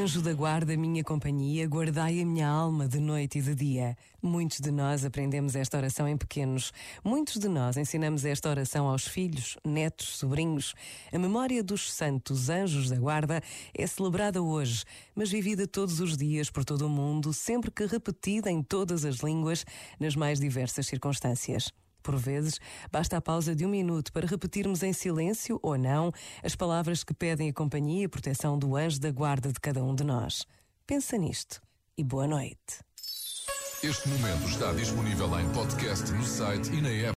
Anjo da guarda, minha companhia, guardai a minha alma de noite e de dia. Muitos de nós aprendemos esta oração em pequenos. Muitos de nós ensinamos esta oração aos filhos, netos, sobrinhos. A memória dos santos anjos da guarda é celebrada hoje, mas vivida todos os dias por todo o mundo, sempre que repetida em todas as línguas, nas mais diversas circunstâncias. Por vezes, basta a pausa de um minuto para repetirmos em silêncio ou não as palavras que pedem a companhia e proteção do anjo da guarda de cada um de nós. Pensa nisto e boa noite. Este momento está disponível em podcast no site e na app.